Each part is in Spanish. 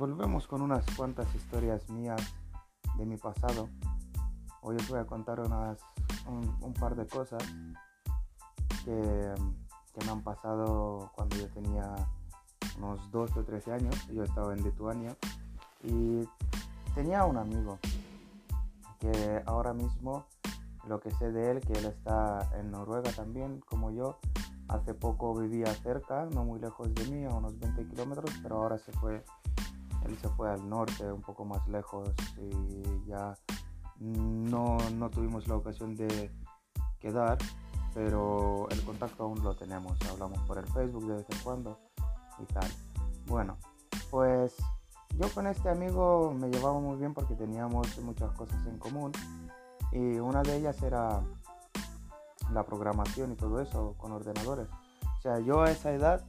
volvemos con unas cuantas historias mías de mi pasado. Hoy os voy a contar unas, un, par de cosas que, que, me han pasado cuando yo tenía unos 12 o 13 años. Yo estaba en Lituania y tenía un amigo que ahora mismo lo que sé de él, que él está en Noruega también, como yo. Hace poco vivía cerca, no muy lejos de mí, a unos 20 kilómetros, pero ahora se fue él se fue al norte, un poco más lejos, y ya no, no tuvimos la ocasión de quedar, pero el contacto aún lo tenemos. Hablamos por el Facebook de vez en cuando y tal. Bueno, pues yo con este amigo me llevaba muy bien porque teníamos muchas cosas en común y una de ellas era la programación y todo eso con ordenadores. O sea, yo a esa edad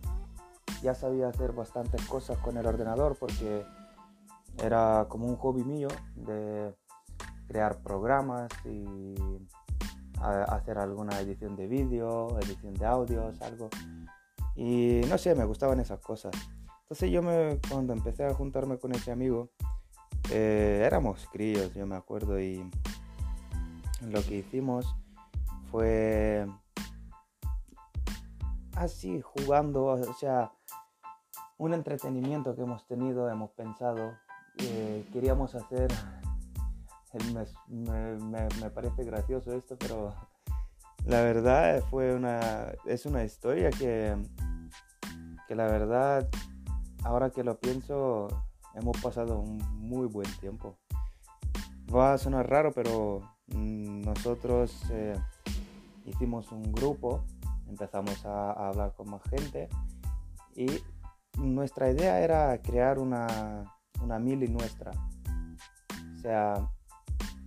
ya sabía hacer bastantes cosas con el ordenador porque era como un hobby mío de crear programas y hacer alguna edición de vídeo, edición de audios, algo. Y no sé, me gustaban esas cosas. Entonces yo me, cuando empecé a juntarme con ese amigo, eh, éramos críos, yo me acuerdo, y lo que hicimos fue así, jugando, o sea, un entretenimiento que hemos tenido, hemos pensado, eh, queríamos hacer, me, me, parece gracioso esto, pero la verdad fue una, es una historia que, que la verdad, ahora que lo pienso, hemos pasado un muy buen tiempo. Va a sonar raro, pero mm, nosotros eh, hicimos un grupo, empezamos a, hablar con más gente y nuestra idea era crear una, una mili nuestra. O sea,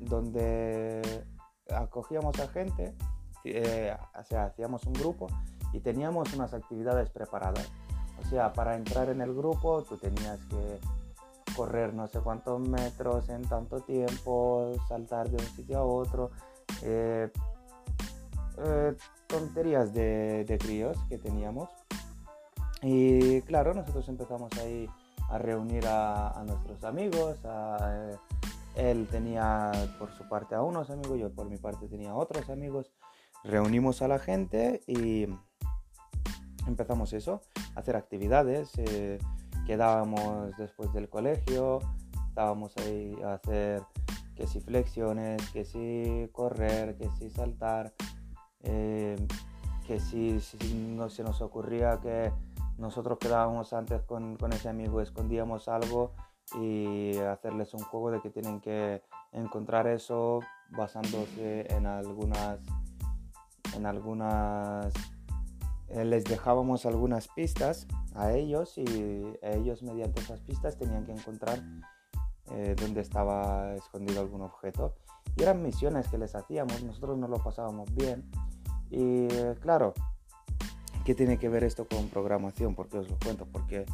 donde acogíamos a gente, eh, o sea, hacíamos un grupo y teníamos unas actividades preparadas. O sea, para entrar en el grupo tú tenías que correr no sé cuántos metros en tanto tiempo, saltar de un sitio a otro. Eh, eh, tonterías de, de críos que teníamos y claro, nosotros empezamos ahí a reunir a, nuestros amigos. Eh, él tenía por su parte a unos amigos, yo por mi parte tenía otros amigos. Reunimos a la gente y empezamos eso, a hacer actividades. Eh, quedábamos después del colegio, estábamos ahí a hacer que si flexiones, que si correr, que si saltar, eh, que si, si no se nos ocurría que nosotros quedábamos antes con, con ese amigo, escondíamos algo y hacerles un juego de que tienen que encontrar eso basándose en algunas en algunas eh, les dejábamos algunas pistas a ellos y ellos mediante esas pistas tenían que encontrar eh, estaba escondido algún objeto. Y eran misiones que les hacíamos nosotros nos lo pasábamos bien y claro ¿Qué tiene que ver esto con programación? ¿Por qué os lo cuento? Porque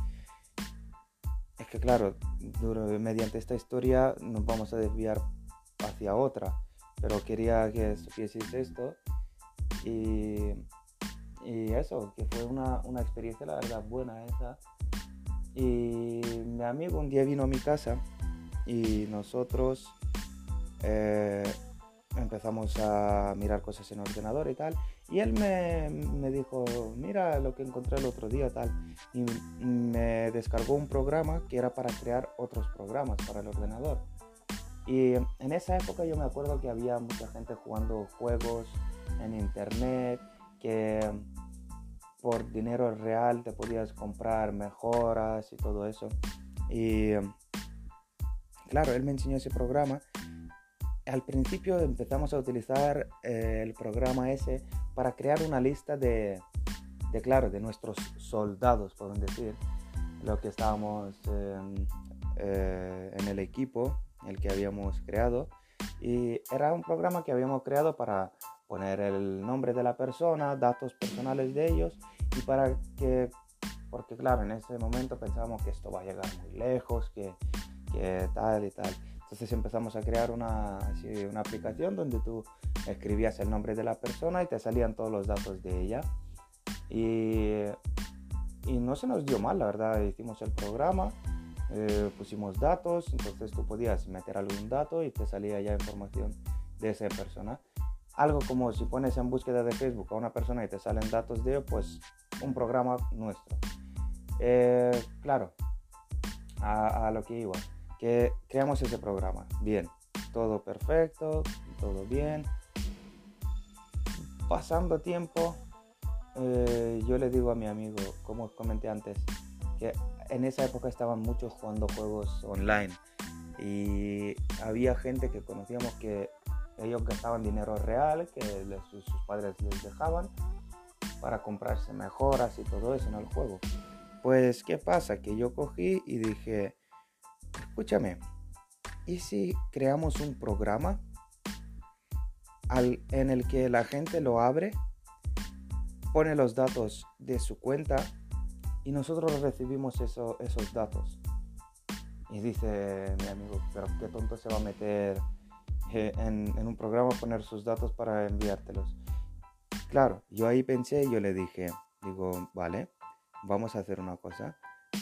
es que claro, mediante esta historia nos vamos a desviar hacia otra, pero quería que supieseis esto y, y eso, que fue una, una, experiencia la verdad buena esa. Y mi amigo un día vino a mi casa y nosotros eh, empezamos a mirar cosas en ordenador y tal. Y él me, me, dijo, mira lo que encontré el otro día tal. Y me descargó un programa que era para crear otros programas para el ordenador. Y en esa época yo me acuerdo que había mucha gente jugando juegos en internet, que por dinero real te podías comprar mejoras y todo eso. Y claro, él me enseñó ese programa al principio empezamos a utilizar eh, el programa ese para crear una lista de, claro, de nuestros soldados, por decir, lo que estábamos eh, en el equipo, el que habíamos creado. Y era un programa que habíamos creado para poner el nombre de la persona, datos personales de ellos y para que, porque claro, en ese momento pensábamos que esto va a llegar muy lejos, que, que tal y tal. Entonces empezamos a crear una, una aplicación donde tú escribías el nombre de la persona y te salían todos los datos de ella. Y, y no se nos dio mal, la verdad. Hicimos el programa, eh, pusimos datos, entonces tú podías meter algún dato y te salía ya información de esa persona. Algo como si pones en búsqueda de Facebook a una persona y te salen datos de pues un programa nuestro. Eh, claro, a, a, lo que iba, que creamos ese programa. Bien, todo perfecto, todo bien. Pasando tiempo, eh, yo le digo a mi amigo, como os comenté antes, que en esa época estaban muchos jugando juegos online y había gente que conocíamos que ellos gastaban dinero real, que sus, padres les dejaban para comprarse mejoras y todo eso en el juego. Pues, ¿qué pasa? Que yo cogí y dije, escúchame, ¿y si creamos un programa en el que la gente lo abre, pone los datos de su cuenta y nosotros recibimos esos datos. Y dice mi amigo, pero qué tonto se va a meter eh, en, en un programa a poner sus datos para enviártelos. Claro, yo ahí pensé y yo le dije, digo, vale, vamos a hacer una cosa.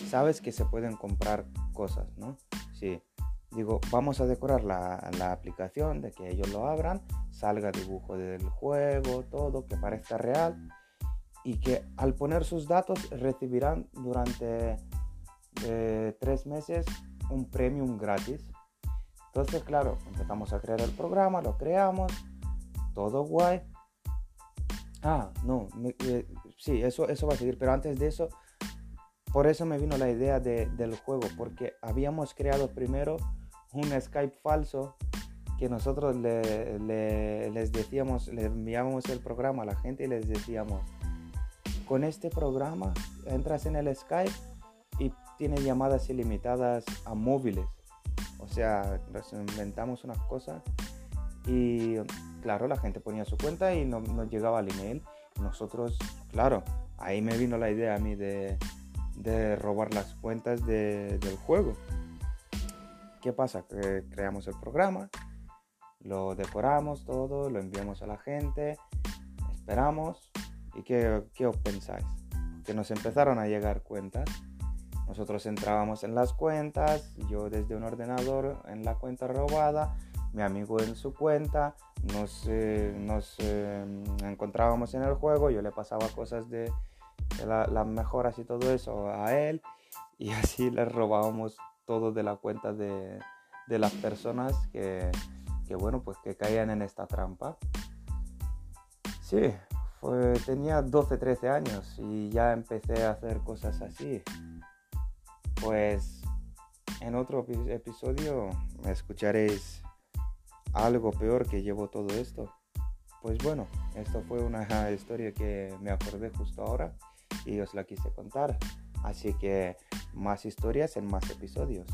Sabes que se pueden comprar cosas, ¿no? Sí. Digo, vamos a decorar la, la aplicación de que ellos lo abran, salga dibujo del juego, todo, que parezca real y que al poner sus datos recibirán durante eh, tres meses un premium gratis. Entonces, claro, empezamos a crear el programa, lo creamos, todo guay. Ah, no, eh, sí, eso, eso va a seguir, pero antes de eso, por eso me vino la idea de, del juego, porque habíamos creado primero un Skype falso que nosotros le, les decíamos, le enviábamos el programa a la gente y les decíamos, con este programa entras en el Skype y tiene llamadas ilimitadas a móviles. O sea, nos inventamos unas cosas y claro, la gente ponía su cuenta y nos no llegaba el email. Nosotros, claro, ahí me vino la idea a mí de, de robar las cuentas de, del juego. ¿Qué pasa? Que creamos el programa, lo decoramos todo, lo enviamos a la gente, esperamos ¿Y qué, qué os pensáis? Que nos empezaron a llegar cuentas. Nosotros entrábamos en las cuentas, yo desde un ordenador en la cuenta robada, mi amigo en su cuenta, nos, eh, nos eh, encontrábamos en el juego, yo le pasaba cosas de, de las mejoras y todo eso a él y así le robábamos todo de la cuenta de, de las personas que, que, bueno, pues que caían en esta trampa. Sí, tenía 12, 13 años y ya empecé a hacer cosas así. Pues en otro episodio escucharéis algo peor que llevo todo esto. Pues bueno, esto fue una historia que me acordé justo ahora y os la quise contar. Así que más historias en más episodios.